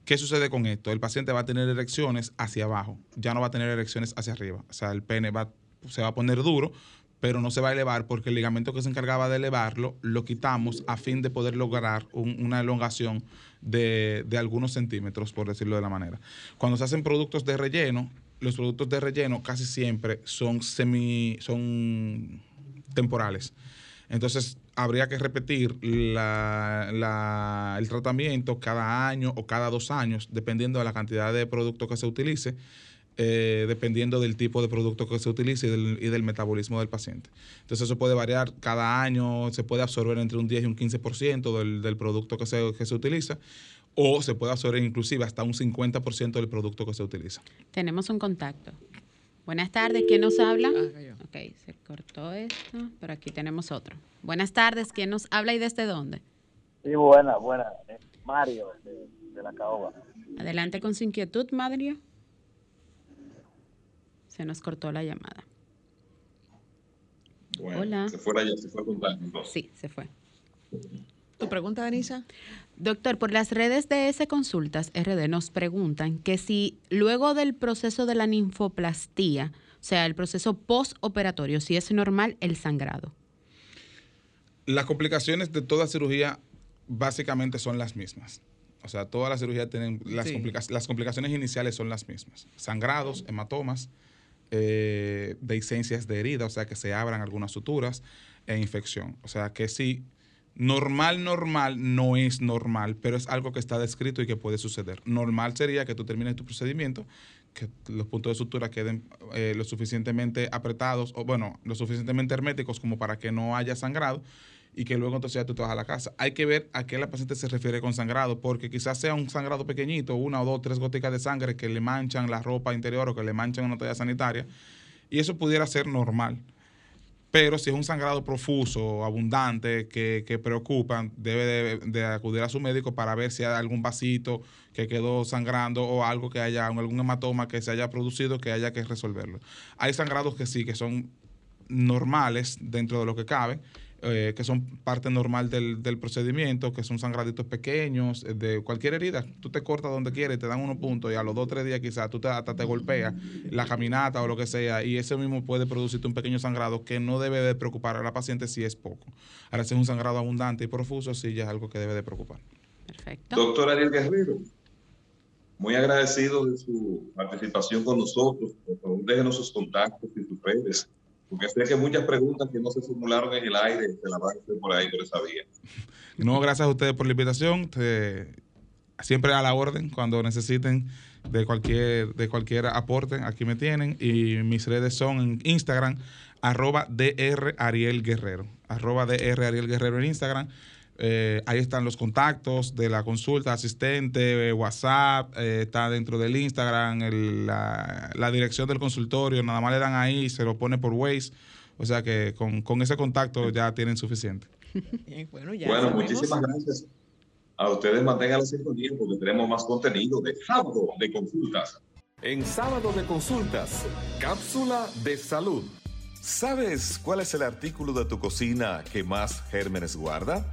¿Qué sucede con esto? El paciente va a tener erecciones hacia abajo, ya no va a tener erecciones hacia arriba. O sea, el pene va se va a poner duro, pero no se va a elevar porque el ligamento que se encargaba de elevarlo lo quitamos a fin de poder lograr una elongación de, algunos centímetros, por decirlo de la manera. Cuando se hacen productos de relleno, los productos de relleno casi siempre son semi, son temporales. Entonces, habría que repetir el tratamiento cada año o cada dos años, dependiendo de la cantidad de producto que se utilice eh, dependiendo del tipo de producto que se utilice y del, metabolismo del paciente. Entonces eso puede variar cada año, se puede absorber entre un 10 y un 15% del, del producto que se, que se utiliza o se puede absorber inclusive hasta un 50% del producto que se utiliza. Tenemos un contacto. Buenas tardes, ¿quién nos habla? Ah, ok, se cortó esto, pero aquí tenemos otro. Buenas tardes, ¿quién nos habla y desde dónde? Sí, buena, buena. Mario, de, de la Caoba. Adelante con su inquietud, Mario se nos cortó la llamada. Hola. Se fue, se fue a Sí, se fue. ¿Tu pregunta, Denisa? Doctor, por las redes de S Consultas RD nos preguntan que si luego del proceso de la ninfoplastía, o sea, el proceso postoperatorio, si es normal el sangrado. Las complicaciones de toda cirugía básicamente son las mismas. O sea, todas las cirugías tienen las, las complicaciones iniciales son las mismas. Sangrados, hematomas, eh, de esencias de herida, o sea, que se abran algunas suturas e infección. O sea, que sí, normal, normal no es normal, pero es algo que está descrito y que puede suceder. Normal sería que tú termines tu procedimiento, que los puntos de sutura queden eh, lo suficientemente apretados o, bueno, lo suficientemente herméticos como para que no haya sangrado y que luego entonces ya tú te vas a la casa. Hay que ver a qué la paciente se refiere con sangrado, porque quizás sea un sangrado pequeño, una o dos, tres goticas de sangre que le manchan la ropa interior o que le manchan una toalla sanitaria, y eso pudiera ser normal. Pero si es un sangrado profuso, abundante, que, que preocupa, debe de, acudir a su médico para ver si hay algún vasito que quedó sangrando o algo que haya, algún hematoma que se haya producido que haya que resolverlo. Hay sangrados que sí, que son normales dentro de lo que cabe, eh, que son parte normal del, del, procedimiento, que son sangraditos pequeños, eh, de cualquier herida. Tú te cortas donde quieres, te dan unos puntos y a los dos o tres días quizás tú te, hasta te golpeas la caminata o lo que sea y ese mismo puede producirte un pequeño sangrado que no debe de preocupar a la paciente si es poco. Ahora, si es un sangrado abundante y profuso, sí ya es algo que debe de preocupar. Perfecto. Doctor Ariel Guerrero, muy agradecido de su participación con nosotros. Por favor, déjenos sus contactos y sus redes porque sé que muchas preguntas que no se formularon en el aire se las van a hacer por ahí, por esa vía. <laughs> No, gracias a ustedes por la invitación. siempre a la orden cuando necesiten de cualquier, de cualquier aporte, aquí me tienen. Y mis redes son en Instagram, arroba DR Ariel Guerrero. Arroba DR Ariel Guerrero en Instagram. Eh, ahí están los contactos de la consulta, asistente, WhatsApp, eh, está dentro del Instagram, la, dirección del consultorio, nada más le dan ahí, se lo pone por Waze. O sea que con, ese contacto ya tienen suficiente. bueno, muchísimas gracias. A ustedes mantengan el tiempo porque tenemos más contenido de sábado de consultas. En sábado de consultas, cápsula de salud. ¿Sabes cuál es el artículo de tu cocina que más gérmenes guarda?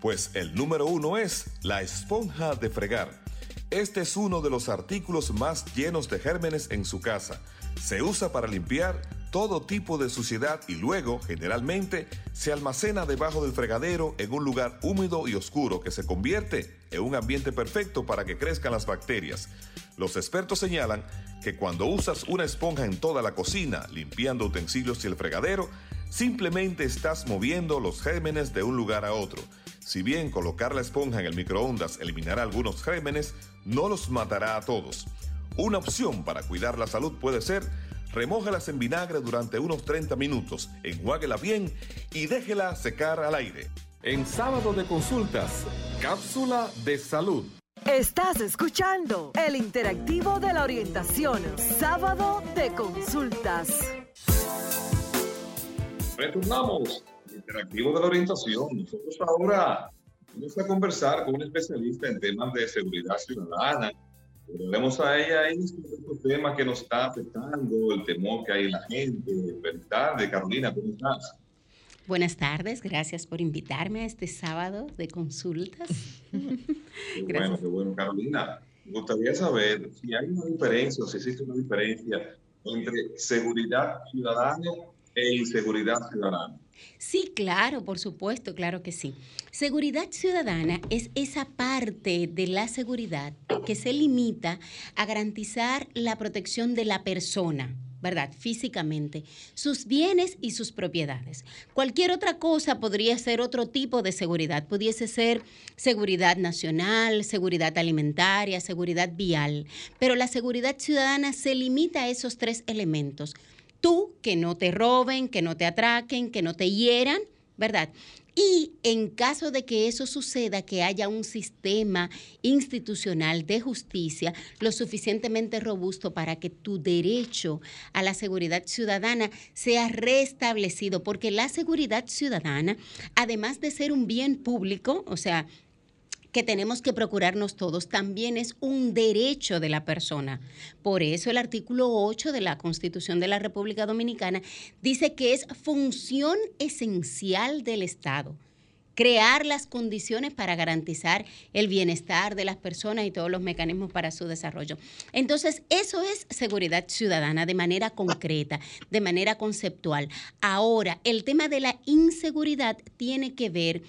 Pues el número uno es la esponja de fregar. Este es uno de los artículos más llenos de gérmenes en su casa. Se usa para limpiar todo tipo de suciedad y luego, generalmente, se almacena debajo del fregadero en un lugar húmedo y oscuro que se convierte en un ambiente perfecto para que crezcan las bacterias. Los expertos señalan que cuando usas una esponja en toda la cocina, limpiando utensilios y el fregadero, simplemente estás moviendo los gérmenes de un lugar a otro. Si bien colocar la esponja en el microondas eliminará algunos gérmenes, no los matará a todos. Una opción para cuidar la salud puede ser remójalas en vinagre durante unos 30 minutos, enjuáguela bien y déjela secar al aire. En sábado de consultas, cápsula de salud. Estás escuchando el interactivo de la orientación, sábado de consultas. Retornamos interactivo de la orientación. Nosotros ahora vamos a conversar con un especialista en temas de seguridad ciudadana. Volvemos a ella ahí estos temas que nos está afectando, el temor que hay en la gente. Buenas tardes, Carolina, ¿cómo estás? Buenas tardes, gracias por invitarme a este sábado de consultas. qué <laughs> bueno, qué bueno, Carolina. Me gustaría saber si hay una diferencia si existe una diferencia entre seguridad ciudadana e inseguridad ciudadana. Sí, claro, por supuesto, claro que sí. Seguridad ciudadana es esa parte de la seguridad que se limita a garantizar la protección de la persona. ¿verdad? Físicamente, sus bienes y sus propiedades. Cualquier otra cosa podría ser otro tipo de seguridad. Pudiese ser seguridad nacional, seguridad alimentaria, seguridad vial. Pero la seguridad ciudadana se limita a esos tres elementos tú, que no te roben, que no te atraquen, que no te hieran, ¿verdad? Y en caso de que eso suceda, que haya un sistema institucional de justicia lo suficientemente robusto para que tu derecho a la seguridad ciudadana sea restablecido, porque la seguridad ciudadana, además de ser un bien público, o sea, que tenemos que procurarnos todos, también es un derecho de la persona. Por eso el artículo 8 de la Constitución de la República Dominicana dice que es función esencial del Estado crear las condiciones para garantizar el bienestar de las personas y todos los mecanismos para su desarrollo. Entonces, eso es seguridad ciudadana de manera concreta, de manera conceptual. Ahora, el tema de la inseguridad tiene que ver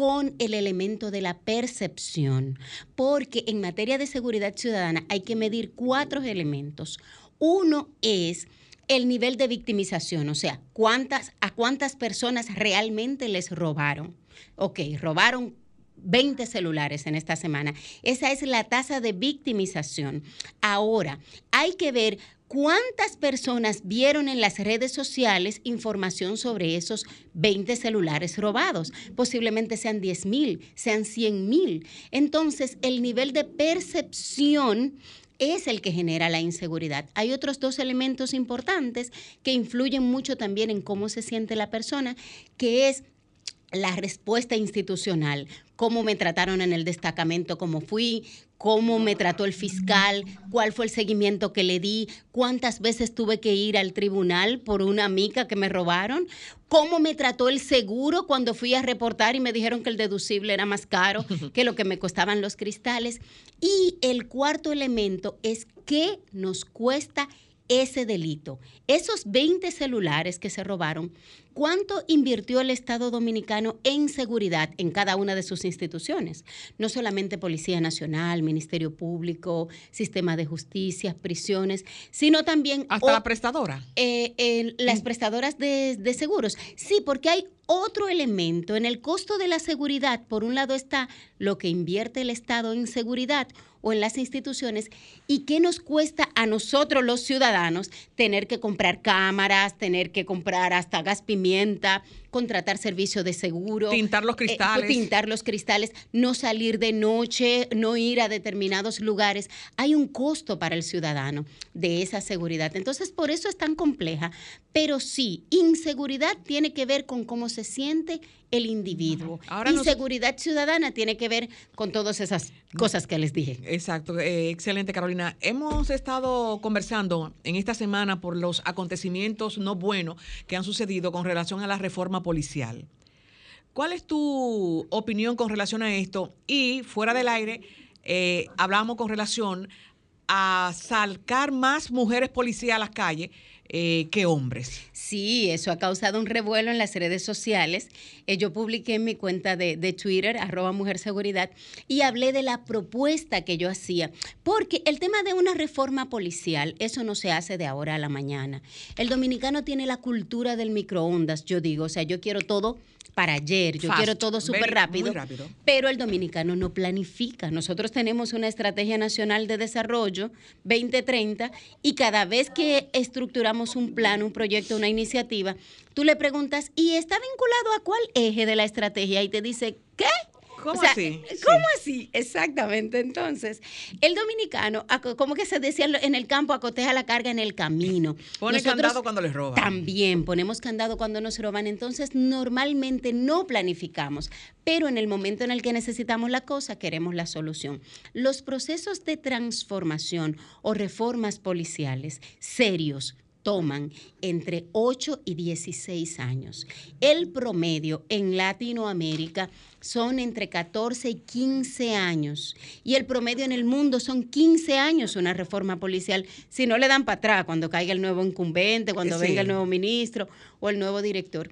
con el elemento de la percepción, porque en materia de seguridad ciudadana hay que medir cuatro elementos. Uno es el nivel de victimización, o sea, a cuántas personas realmente les robaron. Ok, robaron 20 celulares en esta semana. Esa es la tasa de victimización. Ahora, hay que ver ¿Cuántas personas vieron en las redes sociales información sobre esos 20 celulares robados? Posiblemente sean 10 mil, sean 100 mil. Entonces, el nivel de percepción es el que genera la inseguridad. Hay otros dos elementos importantes que influyen mucho también en cómo se siente la persona, que es la respuesta institucional, cómo me trataron en el destacamento, cómo fui, cómo me trató el fiscal, cuál fue el seguimiento que le di, cuántas veces tuve que ir al tribunal por una amiga que me robaron, cómo me trató el seguro cuando fui a reportar y me dijeron que el deducible era más caro <laughs> que lo que me costaban los cristales. Y el cuarto elemento es qué nos cuesta ese delito. Esos 20 celulares que se robaron ¿Cuánto invirtió el Estado dominicano en seguridad en cada una de sus instituciones? No solamente Policía Nacional, Ministerio Público, Sistema de Justicia, prisiones, sino también... Hasta la prestadora. Eh, las prestadoras de, de seguros. Sí, porque hay otro elemento. En el costo de la seguridad, por un lado está lo que invierte el Estado en seguridad o en las instituciones y qué nos cuesta a nosotros los ciudadanos tener que comprar cámaras, tener que comprar hasta gas pimienta, contratar servicio de seguro. Tintar los eh, cristales. tintar los cristales, no salir de noche, no ir a determinados lugares. Hay un costo para el ciudadano de esa seguridad. Entonces, por eso es tan compleja. Pero sí, inseguridad tiene que ver con cómo se siente el individuo. Ahora y seguridad ciudadana tiene que ver con todas esas cosas que les dije. Exacto, eh, excelente Carolina. Hemos estado conversando en esta semana por los acontecimientos no buenos que han sucedido con relación a la reforma policial. ¿Cuál es tu opinión con relación a esto? Y fuera del aire, eh, hablamos con relación a sacar más mujeres policías a las calles eh, que hombres. Sí, eso ha causado un revuelo en las redes sociales. Eh, yo publiqué en mi cuenta de, de, Twitter, arroba Mujer Seguridad, y hablé de la propuesta que yo hacía. Porque el tema de una reforma policial, eso no se hace de ahora a la mañana. El dominicano tiene la cultura del microondas, yo digo. O sea, yo quiero todo para ayer. Yo quiero todo súper rápido, rápido, Pero el dominicano no planifica. Nosotros tenemos una estrategia nacional de desarrollo 2030 y cada vez que estructuramos un plan, un proyecto, una iniciativa, tú le preguntas, ¿y está vinculado a cuál eje de la estrategia? Y te dice, ¿qué? ¿Cómo así? ¿Cómo así? Exactamente. Entonces, el dominicano, como que se decía en el campo, acoteja la carga en el camino. Pone candado cuando les roban. También ponemos candado cuando nos roban. Entonces, normalmente no planificamos, pero en el momento en el que necesitamos la cosa, queremos la solución. Los procesos de transformación o reformas policiales serios, toman entre 8 y 16 años. El promedio en Latinoamérica son entre 14 y 15 años. Y el promedio en el mundo son 15 años una reforma policial. Si no le dan para atrás cuando caiga el nuevo incumbente, cuando venga el nuevo ministro o el nuevo director.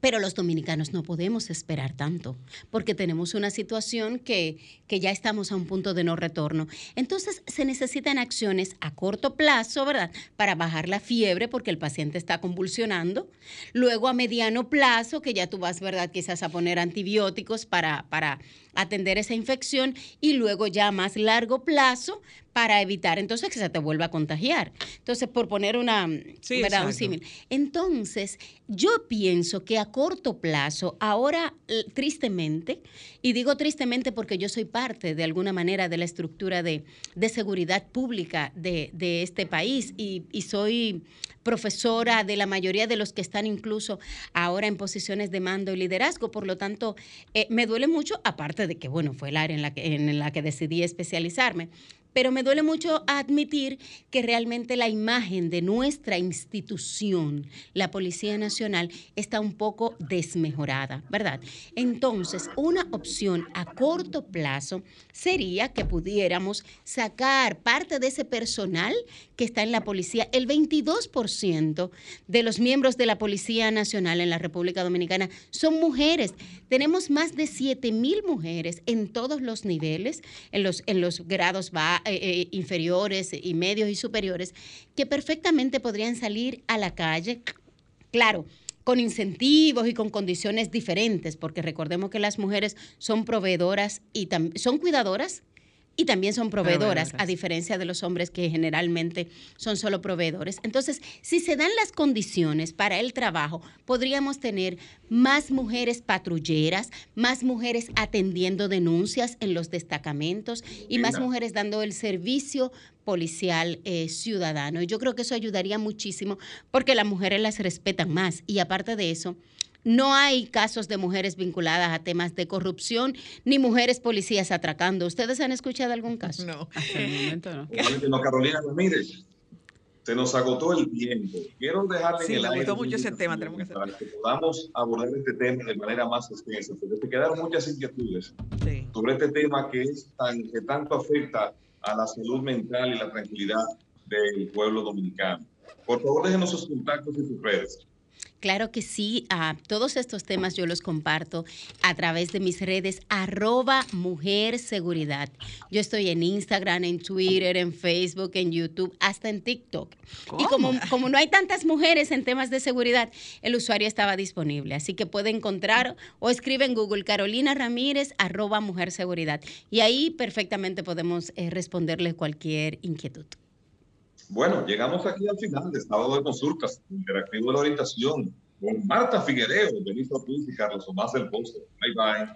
Pero los dominicanos no podemos esperar tanto, porque tenemos una situación que, que, ya estamos a un punto de no retorno. Entonces se necesitan acciones a corto plazo, ¿verdad? Para bajar la fiebre, porque el paciente está convulsionando. Luego a mediano plazo, que ya tú vas, ¿verdad? Quizás a poner antibióticos para, para atender esa infección. Y luego ya a más largo plazo, para evitar entonces que se te vuelva a contagiar. Entonces, por poner una, ¿verdad? un símil. Entonces, yo pienso que a corto plazo, ahora tristemente, y digo tristemente porque yo soy parte de alguna manera de la estructura de, de seguridad pública de, de este país y, y soy profesora de la mayoría de los que están incluso ahora en posiciones de mando y liderazgo. Por lo tanto, eh, me duele mucho, aparte de que, bueno, fue el área en la que, en la que decidí especializarme pero me duele mucho admitir que realmente la imagen de nuestra institución, la Policía Nacional, está un poco desmejorada, ¿verdad? Entonces, una opción a corto plazo sería que pudiéramos sacar parte de ese personal que está en la policía. El 22% de los miembros de la Policía Nacional en la República Dominicana son mujeres. Tenemos más de 7 mil mujeres en todos los niveles, en los, en los grados bajos eh, eh, inferiores y medios y superiores que perfectamente podrían salir a la calle, claro, con incentivos y con condiciones diferentes, porque recordemos que las mujeres son proveedoras y son cuidadoras y también son proveedoras, a diferencia de los hombres que generalmente son solo proveedores. Entonces, si se dan las condiciones para el trabajo, podríamos tener más mujeres patrulleras, más mujeres atendiendo denuncias en los destacamentos y más mujeres dando el servicio policial eh, ciudadano. Y yo creo que eso ayudaría muchísimo porque las mujeres las respetan más y aparte de eso, no hay casos de mujeres vinculadas a temas de corrupción ni mujeres policías atracando. ¿Ustedes han escuchado algún caso? No. Hasta el momento no. Carolina Ramírez, se nos agotó el tiempo. Quiero dejarle sí, en el me gustó mucho ese tema. Tenemos que para que podamos abordar este tema de manera más extensa, porque te quedaron muchas inquietudes sobre este tema que, es tan, que tanto afecta a la salud mental y la tranquilidad del pueblo dominicano. Por favor, déjenos sus contactos y sus redes. Claro que sí, todos estos temas yo los comparto a través de mis redes arroba mujer seguridad. Yo estoy en Instagram, en Twitter, en Facebook, en YouTube, hasta en TikTok. Y como, como no hay tantas mujeres en temas de seguridad, el usuario estaba disponible. Así que puede encontrar o escribe en Google Carolina Ramírez arroba mujer seguridad. Y ahí perfectamente podemos eh, responderle cualquier inquietud. Bueno, llegamos aquí al final de Estado de Consultas, interactivo de la orientación, con Marta Figuereo, Benito Cruz y Carlos Tomás del Pozo. Bye bye.